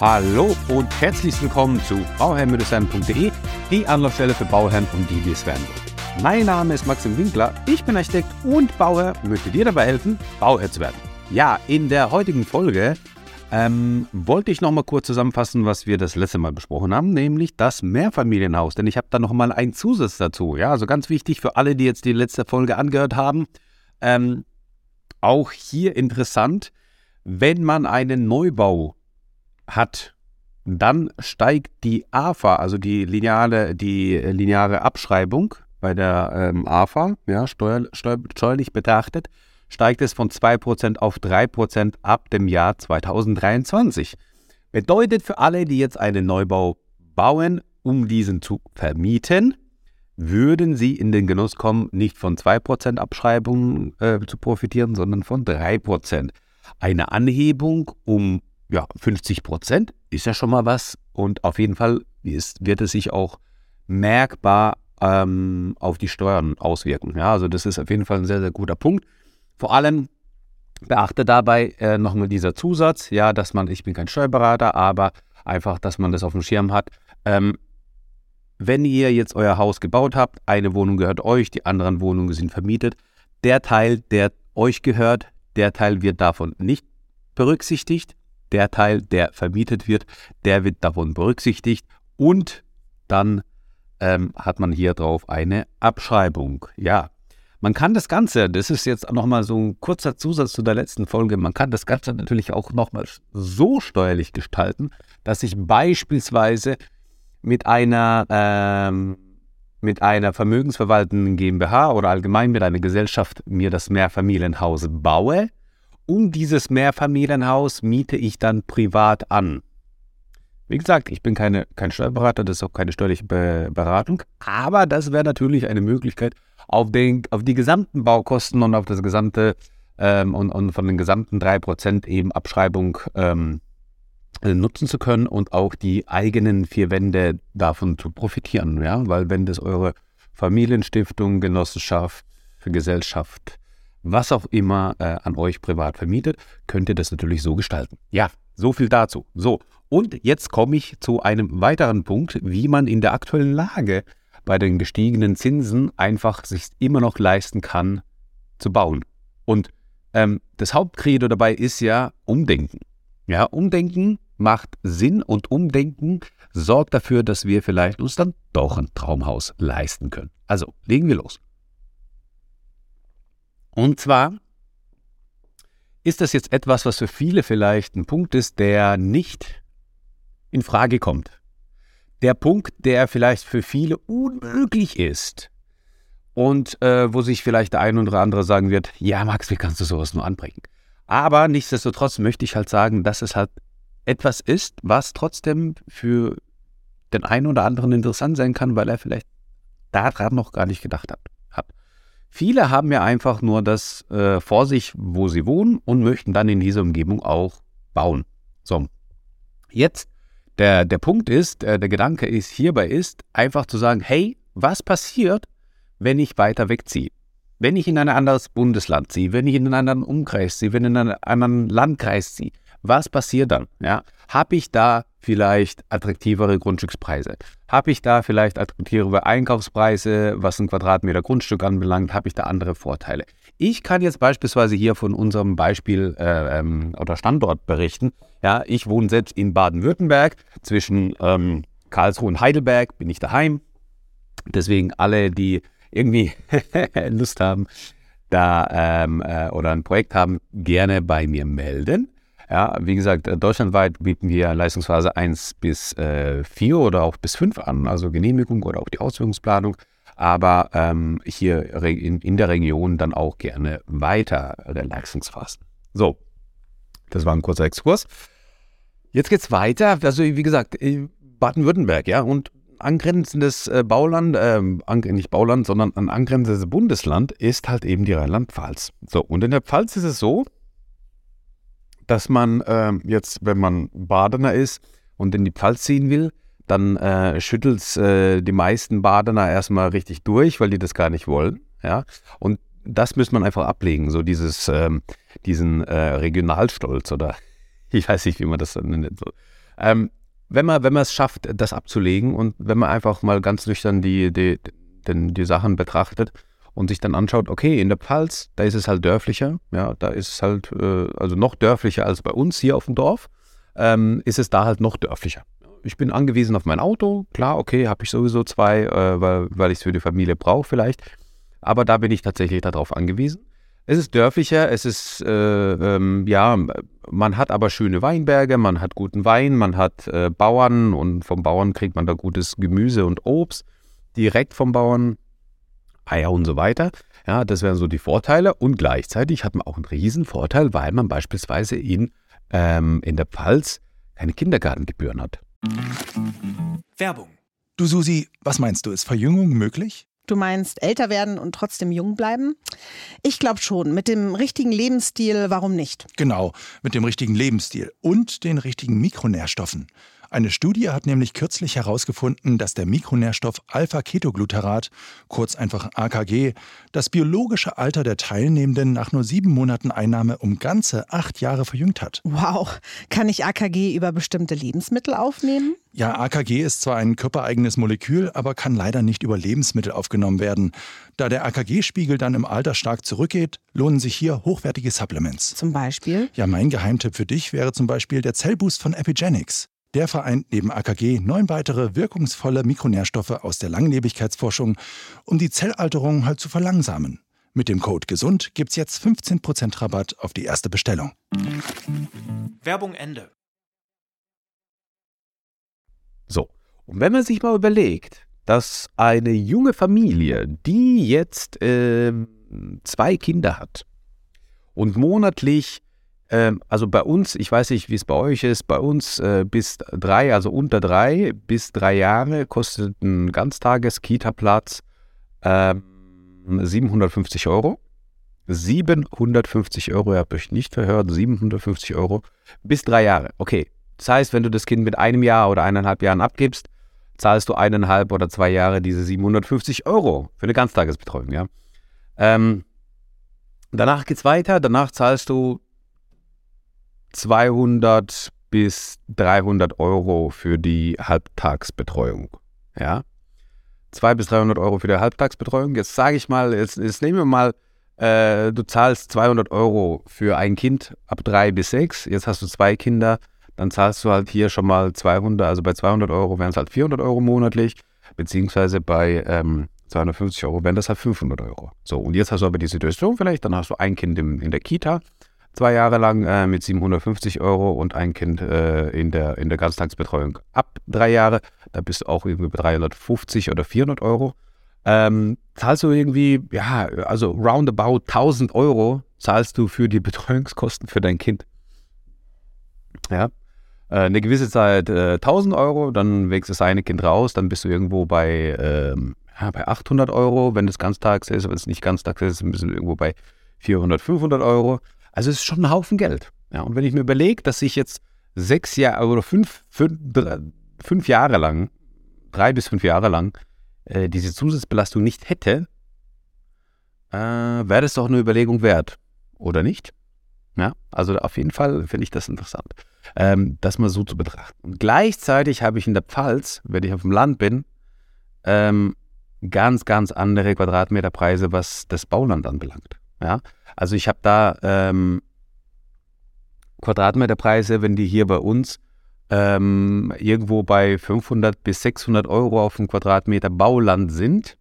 Hallo und herzlich willkommen zu bauherrn-sein.de, die Anlaufstelle für Bauherren und die, die es werden wollen. Mein Name ist Maxim Winkler, ich bin Architekt und Bauherr, möchte dir dabei helfen, Bauherr zu werden. Ja, in der heutigen Folge ähm, wollte ich nochmal kurz zusammenfassen, was wir das letzte Mal besprochen haben, nämlich das Mehrfamilienhaus. Denn ich habe da nochmal einen Zusatz dazu. Ja, also ganz wichtig für alle, die jetzt die letzte Folge angehört haben. Ähm, auch hier interessant, wenn man einen Neubau hat, dann steigt die AFA, also die lineare, die lineare Abschreibung bei der ähm, AFA, ja, steuer, steuer, steuerlich betrachtet, steigt es von 2% auf 3% ab dem Jahr 2023. Bedeutet für alle, die jetzt einen Neubau bauen, um diesen zu vermieten, würden sie in den Genuss kommen, nicht von 2% Abschreibung äh, zu profitieren, sondern von 3%. Eine Anhebung um ja, 50 Prozent ist ja schon mal was und auf jeden Fall ist, wird es sich auch merkbar ähm, auf die Steuern auswirken. Ja, also das ist auf jeden Fall ein sehr, sehr guter Punkt. Vor allem beachte dabei äh, nochmal dieser Zusatz, ja, dass man, ich bin kein Steuerberater, aber einfach, dass man das auf dem Schirm hat. Ähm, wenn ihr jetzt euer Haus gebaut habt, eine Wohnung gehört euch, die anderen Wohnungen sind vermietet, der Teil, der euch gehört, der Teil wird davon nicht berücksichtigt der Teil, der vermietet wird, der wird davon berücksichtigt und dann ähm, hat man hier drauf eine Abschreibung. Ja, man kann das Ganze, das ist jetzt nochmal so ein kurzer Zusatz zu der letzten Folge, man kann das Ganze natürlich auch nochmal so steuerlich gestalten, dass ich beispielsweise mit einer, ähm, mit einer vermögensverwaltenden GmbH oder allgemein mit einer Gesellschaft mir das Mehrfamilienhaus baue und dieses Mehrfamilienhaus miete ich dann privat an. Wie gesagt, ich bin keine, kein Steuerberater, das ist auch keine steuerliche Be Beratung, aber das wäre natürlich eine Möglichkeit, auf, den, auf die gesamten Baukosten und auf das gesamte ähm, und, und, von den gesamten 3% eben Abschreibung ähm, nutzen zu können und auch die eigenen vier Wände davon zu profitieren. Ja? Weil wenn das eure Familienstiftung, Genossenschaft, Gesellschaft was auch immer äh, an euch privat vermietet, könnt ihr das natürlich so gestalten. Ja, so viel dazu. So, und jetzt komme ich zu einem weiteren Punkt, wie man in der aktuellen Lage bei den gestiegenen Zinsen einfach sich immer noch leisten kann, zu bauen. Und ähm, das Hauptcredo dabei ist ja Umdenken. Ja, Umdenken macht Sinn und Umdenken sorgt dafür, dass wir vielleicht uns dann doch ein Traumhaus leisten können. Also, legen wir los. Und zwar ist das jetzt etwas, was für viele vielleicht ein Punkt ist, der nicht in Frage kommt. Der Punkt, der vielleicht für viele unmöglich ist. Und äh, wo sich vielleicht der ein oder andere sagen wird, ja Max, wie kannst du sowas nur anbringen? Aber nichtsdestotrotz möchte ich halt sagen, dass es halt etwas ist, was trotzdem für den einen oder anderen interessant sein kann, weil er vielleicht daran noch gar nicht gedacht hat. Viele haben ja einfach nur das äh, vor sich, wo sie wohnen und möchten dann in dieser Umgebung auch bauen. So, jetzt der, der Punkt ist, äh, der Gedanke ist hierbei ist, einfach zu sagen, hey, was passiert, wenn ich weiter wegziehe? Wenn ich in ein anderes Bundesland ziehe, wenn ich in einen anderen Umkreis ziehe, wenn ich in einen anderen Landkreis ziehe, was passiert dann? Ja? Habe ich da vielleicht attraktivere Grundstückspreise? Habe ich da vielleicht attraktivere Einkaufspreise, was ein Quadratmeter Grundstück anbelangt? Habe ich da andere Vorteile? Ich kann jetzt beispielsweise hier von unserem Beispiel äh, ähm, oder Standort berichten. Ja, ich wohne selbst in Baden-Württemberg. Zwischen ähm, Karlsruhe und Heidelberg bin ich daheim. Deswegen alle, die irgendwie Lust haben, da ähm, äh, oder ein Projekt haben, gerne bei mir melden. Ja, wie gesagt, äh, deutschlandweit bieten wir Leistungsphase 1 bis äh, 4 oder auch bis 5 an, also Genehmigung oder auch die Ausführungsplanung. Aber ähm, hier in, in, der Region dann auch gerne weiter Leistungsphasen. So, das war ein kurzer Exkurs. Jetzt geht's weiter. Also, wie gesagt, Baden-Württemberg, ja, und angrenzendes äh, Bauland, äh, nicht Bauland, sondern ein angrenzendes Bundesland ist halt eben die Rheinland-Pfalz. So, und in der Pfalz ist es so, dass man äh, jetzt, wenn man Badener ist und in die Pfalz ziehen will, dann äh, schüttelt es äh, die meisten Badener erstmal richtig durch, weil die das gar nicht wollen. Ja? Und das müsste man einfach ablegen, so dieses, ähm, diesen äh, Regionalstolz oder ich weiß nicht, wie man das nennt. So. Ähm, wenn man, wenn es schafft, das abzulegen und wenn man einfach mal ganz nüchtern die, die, die, die Sachen betrachtet und sich dann anschaut, okay, in der Pfalz, da ist es halt dörflicher, ja, da ist es halt, äh, also noch dörflicher als bei uns hier auf dem Dorf, ähm, ist es da halt noch dörflicher. Ich bin angewiesen auf mein Auto, klar, okay, habe ich sowieso zwei, äh, weil, weil ich es für die Familie brauche vielleicht, aber da bin ich tatsächlich darauf angewiesen. Es ist dörflicher, es ist, äh, ähm, ja, man hat aber schöne Weinberge, man hat guten Wein, man hat äh, Bauern und vom Bauern kriegt man da gutes Gemüse und Obst direkt vom Bauern, Eier und so weiter. Ja, das wären so die Vorteile und gleichzeitig hat man auch einen riesen Vorteil, weil man beispielsweise in, ähm, in der Pfalz keine Kindergartengebühren hat. Werbung. Du Susi, was meinst du, ist Verjüngung möglich? Du meinst älter werden und trotzdem jung bleiben? Ich glaube schon. Mit dem richtigen Lebensstil, warum nicht? Genau, mit dem richtigen Lebensstil und den richtigen Mikronährstoffen. Eine Studie hat nämlich kürzlich herausgefunden, dass der Mikronährstoff Alpha-Ketoglutarat, kurz einfach AKG, das biologische Alter der Teilnehmenden nach nur sieben Monaten Einnahme um ganze acht Jahre verjüngt hat. Wow, kann ich AKG über bestimmte Lebensmittel aufnehmen? Ja, AKG ist zwar ein körpereigenes Molekül, aber kann leider nicht über Lebensmittel aufgenommen werden. Da der AKG-Spiegel dann im Alter stark zurückgeht, lohnen sich hier hochwertige Supplements. Zum Beispiel? Ja, mein Geheimtipp für dich wäre zum Beispiel der Zellboost von Epigenics. Der vereint neben AKG neun weitere wirkungsvolle Mikronährstoffe aus der Langlebigkeitsforschung, um die Zellalterung halt zu verlangsamen. Mit dem Code GESUND gibt's jetzt 15% Rabatt auf die erste Bestellung. Werbung Ende. So, und wenn man sich mal überlegt, dass eine junge Familie, die jetzt äh, zwei Kinder hat und monatlich ähm, also bei uns, ich weiß nicht, wie es bei euch ist, bei uns äh, bis drei, also unter drei bis drei Jahre kostet ein Ganztages-Kita-Platz äh, 750 Euro. 750 Euro, ihr habt euch nicht verhört, 750 Euro bis drei Jahre. Okay, das heißt, wenn du das Kind mit einem Jahr oder eineinhalb Jahren abgibst, zahlst du eineinhalb oder zwei Jahre diese 750 Euro für eine Ganztagesbetreuung, ja. Ähm, danach es weiter, danach zahlst du 200 bis 300 Euro für die Halbtagsbetreuung. Ja, 200 bis 300 Euro für die Halbtagsbetreuung. Jetzt sage ich mal, jetzt, jetzt nehmen wir mal, äh, du zahlst 200 Euro für ein Kind ab drei bis sechs. Jetzt hast du zwei Kinder, dann zahlst du halt hier schon mal 200, also bei 200 Euro wären es halt 400 Euro monatlich, beziehungsweise bei ähm, 250 Euro wären das halt 500 Euro. So, und jetzt hast du aber die Situation vielleicht, dann hast du ein Kind im, in der Kita, zwei Jahre lang äh, mit 750 Euro und ein Kind äh, in, der, in der Ganztagsbetreuung ab drei Jahre. Da bist du auch irgendwie bei 350 oder 400 Euro. Ähm, zahlst du irgendwie, ja, also roundabout 1000 Euro zahlst du für die Betreuungskosten für dein Kind. Ja, äh, eine gewisse Zeit äh, 1000 Euro, dann wächst das eine Kind raus, dann bist du irgendwo bei, ähm, ja, bei 800 Euro, wenn es ganztags ist, wenn es nicht ganztags ist, bist du irgendwo bei 400, 500 Euro. Also es ist schon ein Haufen Geld. Ja, und wenn ich mir überlege, dass ich jetzt sechs Jahre oder fünf, fünf, fünf Jahre lang, drei bis fünf Jahre lang, äh, diese Zusatzbelastung nicht hätte, äh, wäre das doch eine Überlegung wert, oder nicht? Ja, also auf jeden Fall finde ich das interessant, ähm, das mal so zu betrachten. Und gleichzeitig habe ich in der Pfalz, wenn ich auf dem Land bin, ähm, ganz, ganz andere Quadratmeterpreise, was das Bauland anbelangt. Ja, also ich habe da ähm, Quadratmeterpreise, wenn die hier bei uns ähm, irgendwo bei 500 bis 600 Euro auf dem Quadratmeter Bauland sind,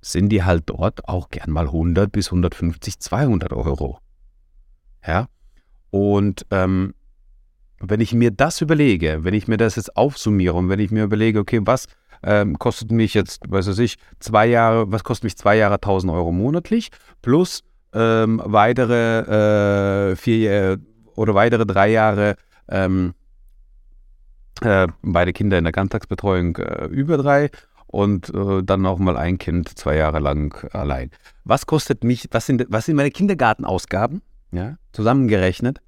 sind die halt dort auch gern mal 100 bis 150, 200 Euro. Ja, und ähm, wenn ich mir das überlege, wenn ich mir das jetzt aufsummiere und wenn ich mir überlege, okay, was ähm, kostet mich jetzt, weiß ich, zwei Jahre, was kostet mich zwei Jahre 1000 Euro monatlich plus ähm, weitere äh, vier oder weitere drei Jahre ähm, äh, beide Kinder in der Ganztagsbetreuung äh, über drei und äh, dann noch mal ein Kind zwei Jahre lang allein. Was kostet mich, was sind, was sind meine Kindergartenausgaben, ja, zusammengerechnet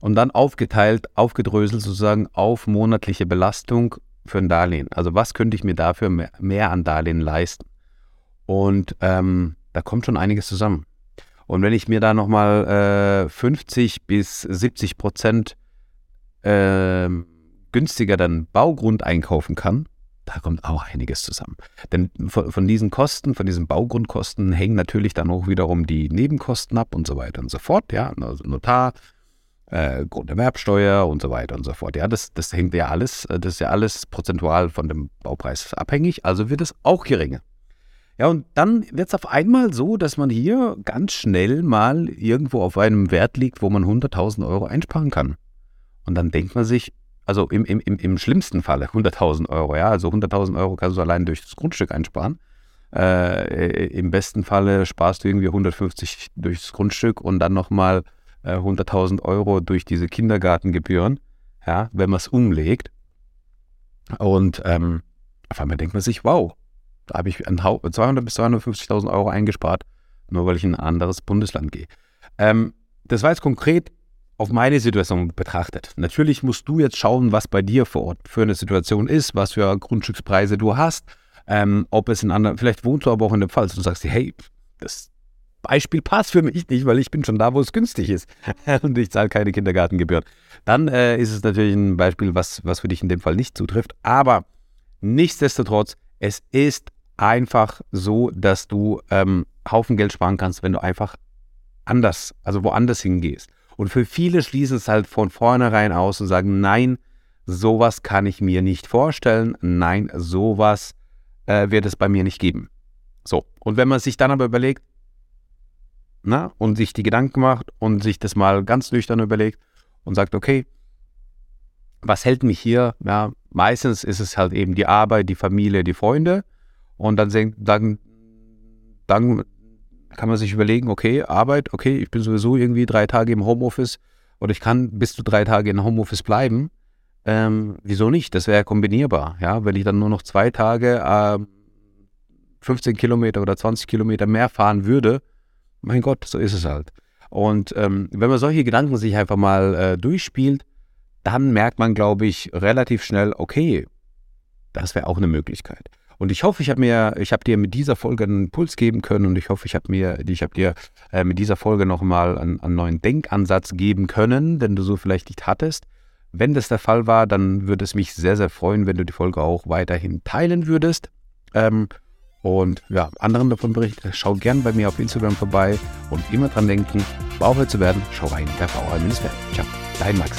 und dann aufgeteilt, aufgedröselt sozusagen auf monatliche Belastung für ein Darlehen. Also was könnte ich mir dafür mehr, mehr an Darlehen leisten? Und ähm, da kommt schon einiges zusammen. Und wenn ich mir da nochmal äh, 50 bis 70 Prozent äh, günstiger dann Baugrund einkaufen kann, da kommt auch einiges zusammen. Denn von, von, diesen Kosten, von diesen Baugrundkosten hängen natürlich dann auch wiederum die Nebenkosten ab und so weiter und so fort. Ja, also Notar, äh, Grunderwerbsteuer und so weiter und so fort. Ja, das, das hängt ja alles, äh, das ist ja alles prozentual von dem Baupreis abhängig, also wird es auch geringer. Ja, und dann wird es auf einmal so, dass man hier ganz schnell mal irgendwo auf einem Wert liegt, wo man 100.000 Euro einsparen kann. Und dann denkt man sich, also im, im, im schlimmsten Falle 100.000 Euro, ja, also 100.000 Euro kannst du allein durch das Grundstück einsparen. Äh, Im besten Falle sparst du irgendwie 150 durchs Grundstück und dann nochmal äh, 100.000 Euro durch diese Kindergartengebühren, ja, wenn man es umlegt. Und ähm, auf einmal denkt man sich, wow, da habe ich 200 bis 250.000 Euro eingespart, nur weil ich in ein anderes Bundesland gehe. Ähm, das war jetzt konkret auf meine Situation betrachtet. Natürlich musst du jetzt schauen, was bei dir vor Ort für eine Situation ist, was für Grundstückspreise du hast, ähm, ob es in anderen, vielleicht wohnst du aber auch in der Pfalz und sagst dir, hey, das Beispiel passt für mich nicht, weil ich bin schon da, wo es günstig ist und ich zahle keine Kindergartengebühren. Dann äh, ist es natürlich ein Beispiel, was, was für dich in dem Fall nicht zutrifft. Aber nichtsdestotrotz, es ist einfach so, dass du ähm, Haufen Geld sparen kannst, wenn du einfach anders, also woanders hingehst. Und für viele schließen es halt von vornherein aus und sagen, nein, sowas kann ich mir nicht vorstellen, nein, sowas äh, wird es bei mir nicht geben. So, und wenn man sich dann aber überlegt, na, und sich die Gedanken macht und sich das mal ganz nüchtern überlegt und sagt, okay, was hält mich hier? Ja, meistens ist es halt eben die Arbeit, die Familie, die Freunde. Und dann, dann, dann kann man sich überlegen, okay, Arbeit, okay, ich bin sowieso irgendwie drei Tage im Homeoffice oder ich kann bis zu drei Tage in Homeoffice bleiben. Ähm, wieso nicht? Das wäre kombinierbar, ja, wenn ich dann nur noch zwei Tage äh, 15 Kilometer oder 20 Kilometer mehr fahren würde, mein Gott, so ist es halt. Und ähm, wenn man solche Gedanken sich einfach mal äh, durchspielt, dann merkt man, glaube ich, relativ schnell, okay, das wäre auch eine Möglichkeit. Und ich hoffe, ich habe mir, ich habe dir mit dieser Folge einen Impuls geben können und ich hoffe, ich habe mir, ich habe dir äh, mit dieser Folge nochmal einen, einen neuen Denkansatz geben können, den du so vielleicht nicht hattest. Wenn das der Fall war, dann würde es mich sehr, sehr freuen, wenn du die Folge auch weiterhin teilen würdest. Ähm, und ja, anderen davon berichten. Schau gern bei mir auf Instagram vorbei und immer dran denken, Bauherr zu werden, schau rein, der Bauherr Ciao, dein Max.